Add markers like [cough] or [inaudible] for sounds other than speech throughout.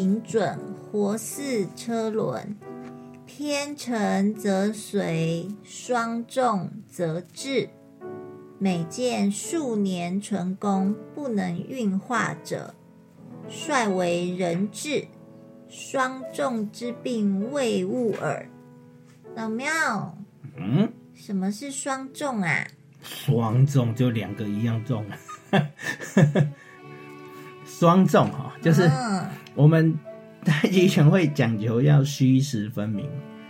如平准，活似车轮；偏沉则随，双重则滞。每见数年成功不能运化者，率为人质。双重之病未悟耳。老庙，嗯，什么是双重啊？双重就两个一样重，[laughs] 双重哈，就是嗯我们太极拳会讲究要虚实分明。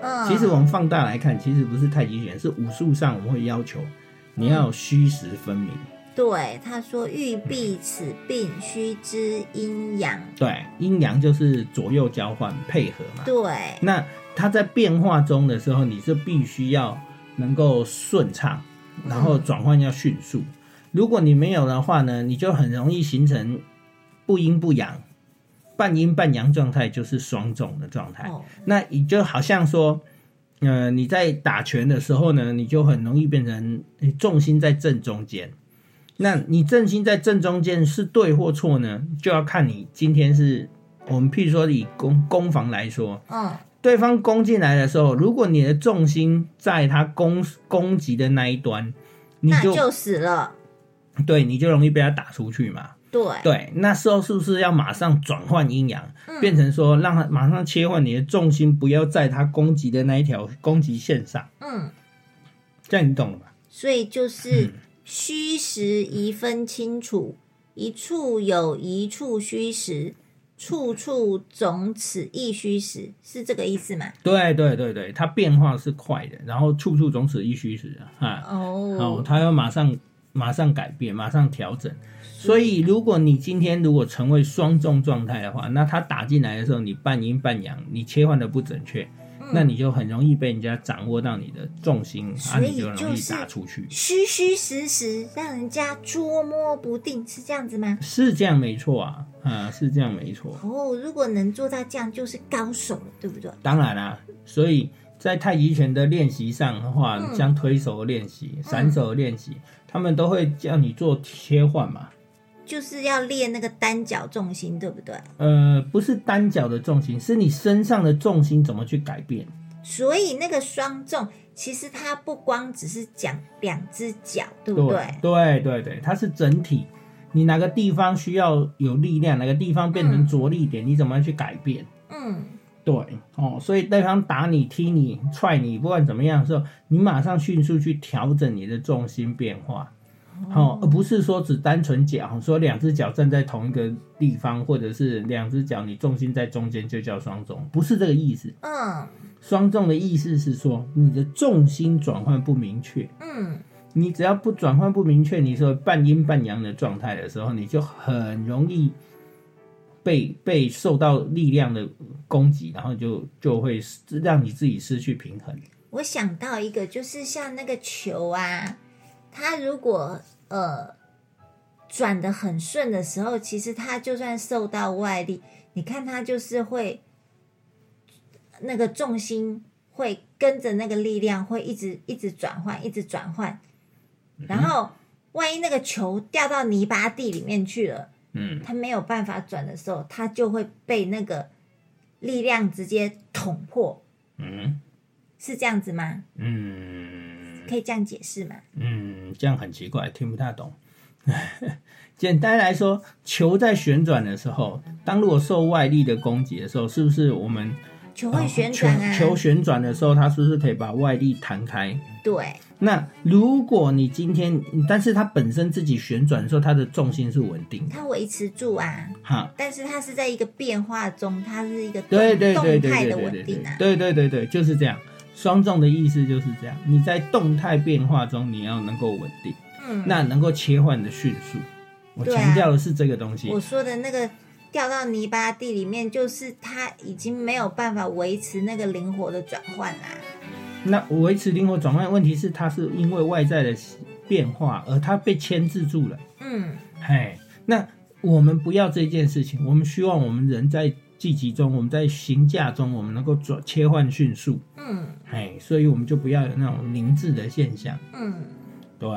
嗯，其实我们放大来看，其实不是太极拳，是武术上我们会要求你要虚实分明。对他说：“欲避此病，须知阴阳。对，阴阳就是左右交换配合嘛”。对，那它在变化中的时候，你是必须要能够顺畅，然后转换要迅速。如果你没有的话呢，你就很容易形成不阴不阳、半阴半阳状态，就是双重的状态。哦，那你就好像说，呃，你在打拳的时候呢，你就很容易变成诶重心在正中间。那你正心在正中间是对或错呢？就要看你今天是我们譬如说以攻攻防来说，嗯，对方攻进来的时候，如果你的重心在他攻攻击的那一端，你就死了。对你就容易被他打出去嘛。对，对，那时候是不是要马上转换阴阳，嗯变成说让他马上切换你的重心，不要在他攻击的那一条攻击线上？嗯，这样你懂了吧？所以就是嗯虚实宜分清楚，一处有一处虚实，处处总此一虚实，是这个意思吗？对对对对，它变化是快的，然后处处总此一虚实啊，啊，哦，哦，它要马上马上改变，马上调整。所以，如果你今天如果成为双重状态的话，那它打进来的时候，你半阴半阳，你切换的不准确，那你就很容易被人家掌握到你的重心，啊，所以你就容易打出去。虚虚实实，让人家捉摸不定，是这样子吗？是这样没错啊，啊，是这样没错。哦，如果能做到这样，就是高手了，对不对？当然啦、所以在太极拳的练习上的话，嗯像推手的练习、散手的练习，他们都会叫你做切换嘛。就是要练那个单脚重心，对不对？呃，不是单脚的重心，是你身上的重心怎么去改变。所以那个双重，其实它不光只是讲两只脚，对不对？对对对，它是整体。你哪个地方需要有力量，哪个地方变成着力点，你怎么样去改变？嗯，对哦，所以对方打你、踢你、踹你，不管怎么样的时候，你马上迅速去调整你的重心变化，哦，而不是说只单纯讲，说两只脚站在同一个地方，或者是两只脚你重心在中间就叫双重，不是这个意思。嗯双重的意思是说你的重心转换不明确，嗯，你只要不转换不明确，你说半阴半阳的状态的时候，你就很容易被被受到力量的攻击，然后就就会让你自己失去平衡。我想到一个，就是像那个球啊，它如果呃转的很顺的时候，其实他就算受到外力，你看他就是会那个重心会跟着那个力量会一直一直转换，一直转换，然后万一那个球掉到泥巴地里面去了。嗯，它没有办法转的时候，他就会被那个力量直接捅破，嗯。是这样子吗？嗯可以这样解释吗？嗯，这样很奇怪，听不太懂。[laughs] 简单来说，球在旋转的时候，当如果受外力的攻击的时候，是不是我们球会旋转啊，球旋转的时候，它是不是可以把外力弹开？对，那如果你今天，但是它本身自己旋转的时候，它的重心是稳定的，它维持住啊，哈。但是它是在一个变化中，它是一个动对对对对动态的对对对稳定啊。对对对对，就是这样。双重的意思就是这样，你在动态变化中，你要能够稳定，嗯，那能够切换的迅速。我强调的是这个东西。我说的那个掉到泥巴地里面，就是它已经没有办法维持那个灵活的转换啦。那维持灵活转换，问题是它是因为外在的变化，而它被牵制住了。嗯，嘿，那我们不要这件事情，我们希望我们人在聚集中，我们在行架中，我们能够转切换迅速。嗯哎，所以我们就不要有那种凝滞的现象。嗯，对，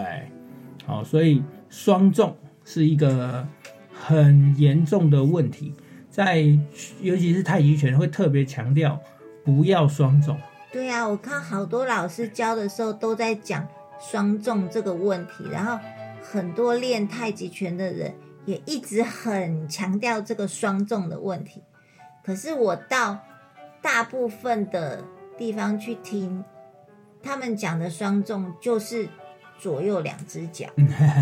好，所以双重是一个很严重的问题，在尤其是太极拳会特别强调不要双重。对啊，我看好多老师教的时候都在讲双重这个问题，然后很多练太极拳的人也一直很强调这个双重的问题。可是我到大部分的地方去听，他们讲的双重就是左右两只脚。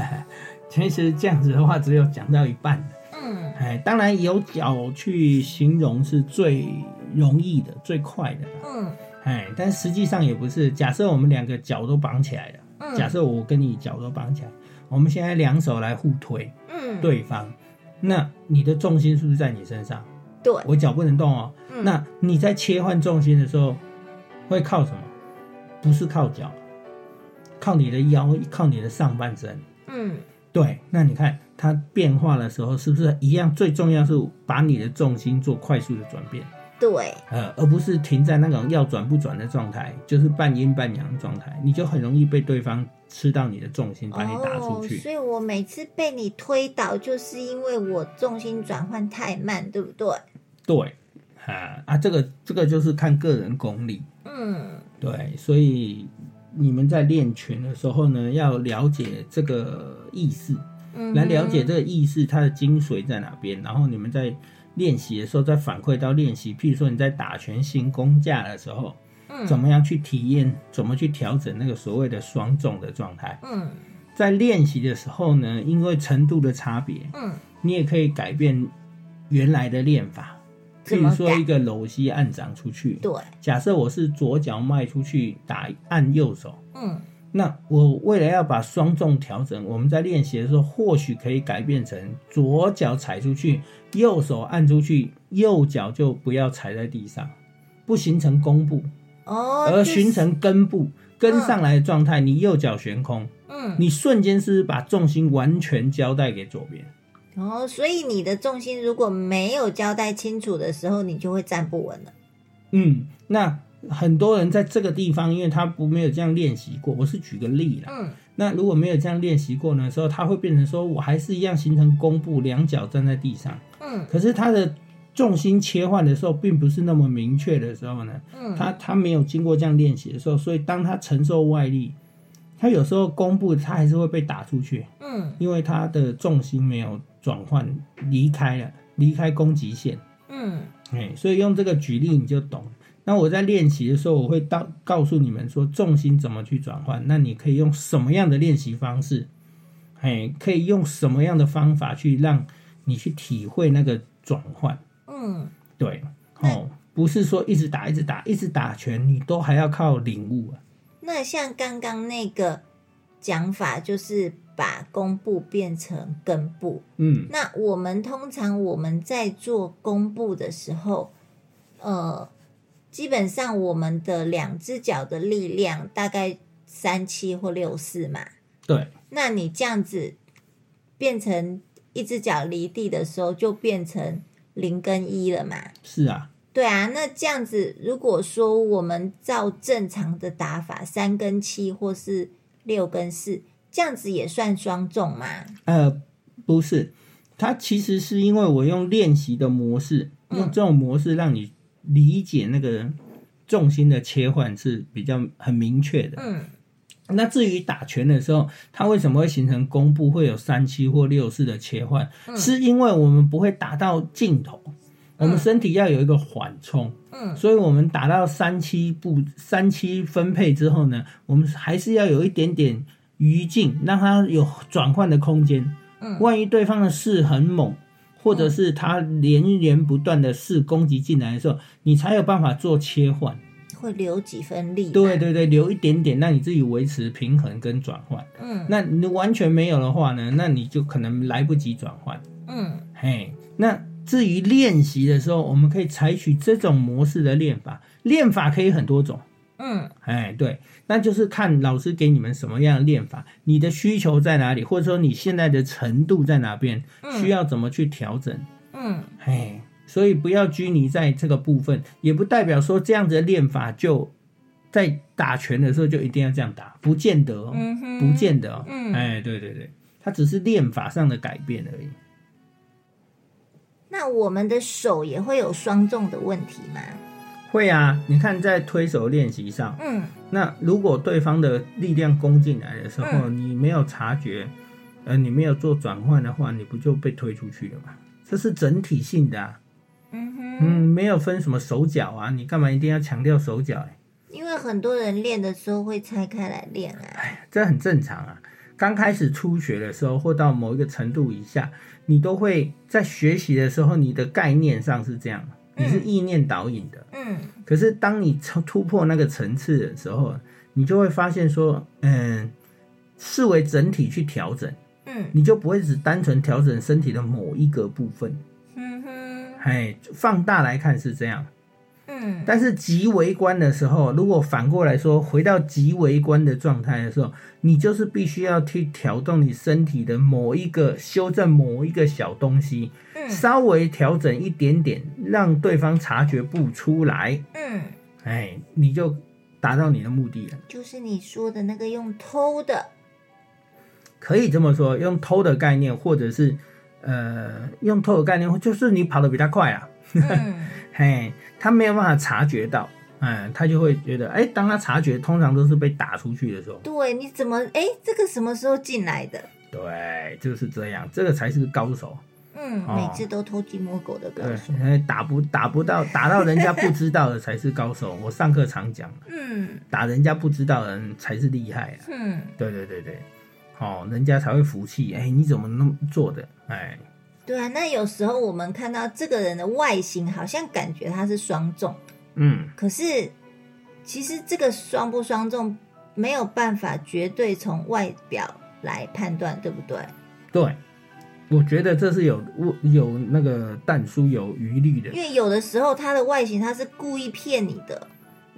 [laughs] 其实这样子的话，只有讲到一半。嗯哎，当然有脚去形容是最容易的、最快的。嗯哎，但实际上也不是。假设我们两个脚都绑起来了，嗯，假设我跟你脚都绑起来，我们现在两手来互推嗯对方，那你的重心是不是在你身上？对，我脚不能动哦。嗯那你在切换重心的时候，会靠什么？不是靠脚，靠你的腰，靠你的上半身。嗯对，那你看它变化的时候，是不是一样？最重要是把你的重心做快速的转变，对，呃，而不是停在那种要转不转的状态，就是半阴半阳的状态，你就很容易被对方吃到你的重心，把你打出去。哦。所以我每次被你推倒，就是因为我重心转换太慢，对不对？对，啊啊，这个这个就是看个人功力。嗯对，所以你们在练拳的时候呢，要了解这个意识，嗯，来了解这个意识它的精髓在哪边，然后你们在练习的时候再反馈到练习，譬如说你在打拳行功架的时候，嗯。怎么样去体验，怎么去调整那个所谓的双重的状态。嗯。在练习的时候呢，因为程度的差别，嗯。你也可以改变原来的练法。譬如说一个搂膝按掌出去，对，假设我是左脚迈出去打按右手，嗯那我为了要把双重调整，我们在练习的时候，或许可以改变成左脚踩出去，右手按出去，右脚就不要踩在地上，不形成弓步，哦，而形成根部，跟上来的状态，你右脚悬空，嗯你瞬间是是把重心完全交代给左边？哦，所以你的重心如果没有交代清楚的时候，你就会站不稳了。嗯，那很多人在这个地方，因为他不没有这样练习过，我是举个例啦。嗯那如果没有这样练习过呢时候，他会变成说我还是一样形成弓步，两脚站在地上，嗯可是他的重心切换的时候，并不是那么明确的时候呢，嗯，他他没有经过这样练习的时候，所以当他承受外力，他有时候弓步他还是会被打出去，嗯因为他的重心没有转换离开了，离开攻击线。嗯哎，所以用这个举例你就懂。那我在练习的时候，我会到告诉你们说重心怎么去转换。那你可以用什么样的练习方式？哎，可以用什么样的方法去让你去体会那个转换？嗯，对，哦，不是说一直打、一直打、一直打拳，你都还要靠领悟啊。那像刚刚那个讲法，就是把弓步变成根部。嗯，那我们通常我们在做弓步的时候，呃，基本上我们的两只脚的力量大概三七或六四嘛。对，那你这样子变成一只脚离地的时候，就变成零跟一了嘛？是啊，对啊，那这样子，如果说我们照正常的打法，三跟七或是六跟四，这样子也算双重吗？呃，不是，它其实是因为我用练习的模式，嗯用这种模式让你理解那个重心的切换是比较很明确的。嗯那至于打拳的时候，它为什么会形成弓步会有三七或六四的切换？嗯是因为我们不会打到尽头，我们身体要有一个缓冲，嗯所以我们打到三七步三七分配之后呢，我们还是要有一点点余劲，让它有转换的空间。嗯万一对方的势很猛，或者是他连连不断的势攻击进来的时候，你才有办法做切换。会留几分力。对，对对，留一点点，让你自己维持平衡跟转换。嗯那你完全没有的话呢，那你就可能来不及转换。嗯嘿，那至于练习的时候，我们可以采取这种模式的练法，练法可以很多种。嗯哎，对，那就是看老师给你们什么样的练法，你的需求在哪里，或者说你现在的程度在哪边，需要怎么去调整。嗯哎，所以不要拘泥在这个部分，也不代表说这样子的练法就在打拳的时候就一定要这样打，不见得哦，嗯，不见得哦。嗯哎，对对对，它只是练法上的改变而已。那我们的手也会有双重的问题吗？会啊，你看在推手练习上，嗯那如果对方的力量攻进来的时候，你没有察觉，呃，你没有做转换的话，你不就被推出去了吗？这是整体性的、啊，嗯哼，嗯，没有分什么手脚啊，你干嘛一定要强调手脚、欸？因为很多人练的时候会拆开来练啊。哎这很正常啊。刚开始初学的时候，或到某一个程度以下，你都会在学习的时候，你的概念上是这样，你是意念导引的。嗯。可是当你突突破那个层次的时候，你就会发现说，嗯，视为整体去调整，嗯。你就不会只单纯调整身体的某一个部分。嗯哼。哎，放大来看是这样，嗯。但是极微观的时候，如果反过来说，回到极微观的状态的时候，你就是必须要去调动你身体的某一个修正某一个小东西，嗯。稍微调整一点点，让对方察觉不出来，嗯，哎，你就达到你的目的了。就是你说的那个用偷的。可以这么说，用偷的概念，或者是呃，用偷的概念，就是你跑得比他快啊，[laughs] 嗯。嘿，他没有办法察觉到，嗯，他就会觉得，哎，当他察觉，通常都是被打出去的时候，对，你怎么哎，这个什么时候进来的？对，就是这样，这个才是高手，嗯，哦。每次都偷鸡摸狗的高对打不打不到，打到人家不知道的才是高手。[laughs] 我上课常讲，嗯。打人家不知道的人才是厉害啊，嗯，对对对对，哦，人家才会服气，哎，你怎么那么做的，哎，对啊。那有时候我们看到这个人的外形，好像感觉他是双重，嗯。可是其实这个双不双重没有办法绝对从外表来判断，对不对？对，我觉得这是有有那个淡书有余力的因。为有的时候他的外形他是故意骗你的，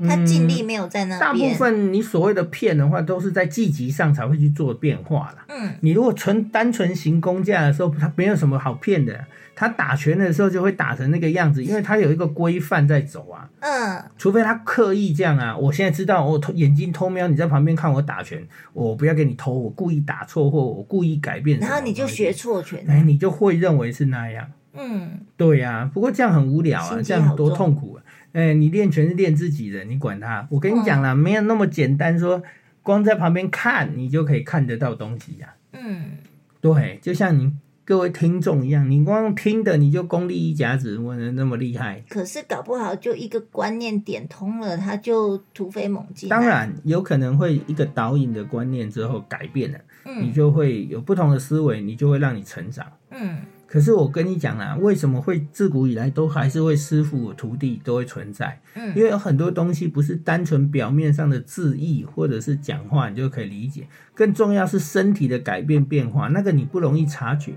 他尽力没有在那嗯大部。分你所谓的骗的话，都是在季级上才会去做变化啦。嗯你如果纯单纯行工价的时候，它没有什么好骗的。他打拳的时候就会打成那个样子，因为他有一个规范在走啊。嗯除非他刻意这样啊，我现在知道我偷眼睛偷瞄你在旁边看我打拳，我不要给你偷，我故意打错或我故意改变然后你就学错拳。哎，你就会认为是那样。嗯对呀、不过这样很无聊啊，这样多痛苦啊！哎，你练拳是练自己的，你管他。我跟你讲啦，没有那么简单说光在旁边看你就可以看得到东西呀、嗯对，就像你各位听众一样，你光听的你就功力一甲子，我能那么厉害？可是搞不好就一个观念点通了，他就突飞猛进、啊当，然有可能会一个导引的观念之后改变了，你嗯就会有不同的思维，你就会让你成长。嗯可是我跟你讲啊，为什么会自古以来都还是会师傅徒弟都会存在？嗯因嗯为有很多东西不是单纯表面上的字义或者是讲话你就可以理解，更重要是身体的改变变化，那个你不容易察觉。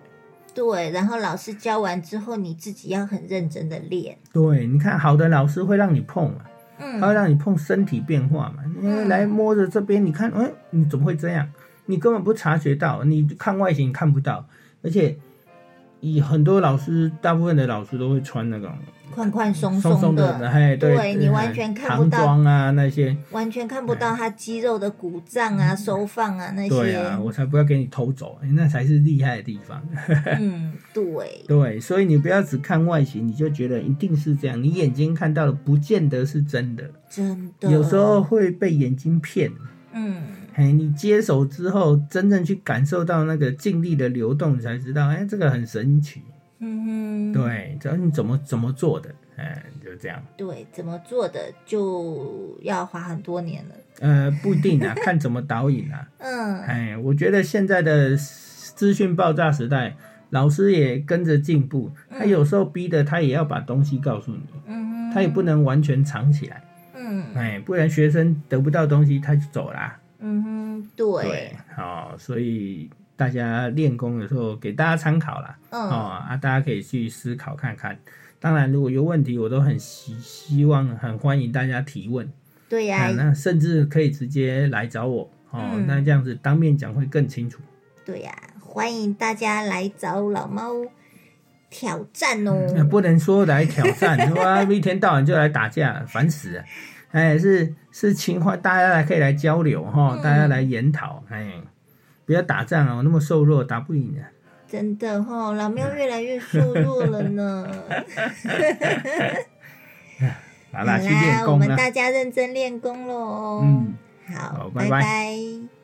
对。然后老师教完之后，你自己要很认真的练。对，你看好的老师会让你碰嘛，嗯，他会嗯让你碰身体变化嘛，因为来摸着这边，你看，哎，你怎么会这样？你根本不察觉到，你看外形看不到，而且以很多老师，大部分的老师都会穿那种宽宽松松松的，的，对，对你完全看不唐到装啊那些，完全看不到他肌肉的鼓胀啊、收放啊那些。对啊，我才不要给你偷走，哎那才是厉害的地方。嗯，[laughs] 对，对，所以你不要只看外形，你就觉得一定是这样，你眼睛看到的不见得是真的，真的。有时候，会被眼睛骗。嗯嘿，你接手之后，真正去感受到那个静力的流动，你才知道，哎，这个很神奇。嗯哼，对，只要你怎么怎么做的，哎，就这样。对，怎么做的就要花很多年了。呃，不一定啊，[laughs] 看怎么导引啊。嗯哎，我觉得现在的资讯爆炸时代，老师也跟着进步，他有时候逼的他也要把东西告诉你，嗯哼，他也不能完全藏起来，嗯哎，不然学生得不到东西他就走啦。嗯哼，对，对，好、所以大家练功的时候给大家参考啦，哦嗯啊，大家可以去思考看看。当然，如果有问题，我都很希希望很欢迎大家提问，对呀啊，，那甚至可以直接来找我哦，嗯那这样子当面讲会更清楚。对呀，欢迎大家来找老猫挑战哦。那不能说来挑战，哇，一天到晚就来打架，烦死了。哎，是是情怀，大家来可以来交流哈，嗯大家来研讨，哎，不要打仗啊，我，那么瘦弱打不赢的。真的哈、老喵越来越瘦弱了呢。[laughs] [laughs] 好啦，去啦，我们练功啦。大家认真练功喽。嗯，好，好拜拜拜